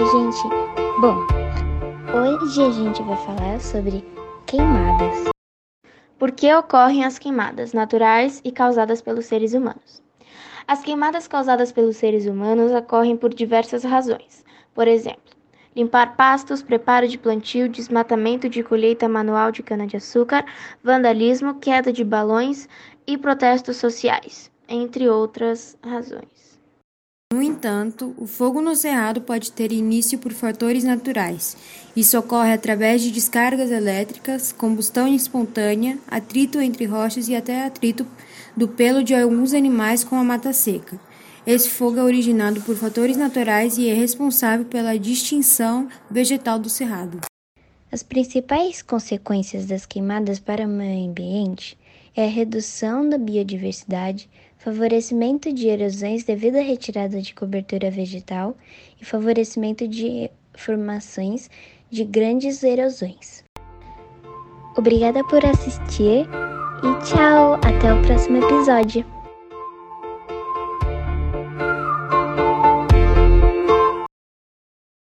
Oi, gente. Bom, hoje a gente vai falar sobre queimadas. Por que ocorrem as queimadas naturais e causadas pelos seres humanos? As queimadas causadas pelos seres humanos ocorrem por diversas razões. Por exemplo, limpar pastos, preparo de plantio, desmatamento de colheita manual de cana-de-açúcar, vandalismo, queda de balões e protestos sociais, entre outras razões. No entanto, o fogo no cerrado pode ter início por fatores naturais. Isso ocorre através de descargas elétricas, combustão espontânea, atrito entre rochas e até atrito do pelo de alguns animais com a mata seca. Esse fogo é originado por fatores naturais e é responsável pela distinção vegetal do cerrado. As principais consequências das queimadas para o meio ambiente é a redução da biodiversidade, favorecimento de erosões devido à retirada de cobertura vegetal e favorecimento de formações de grandes erosões. Obrigada por assistir e tchau! Até o próximo episódio!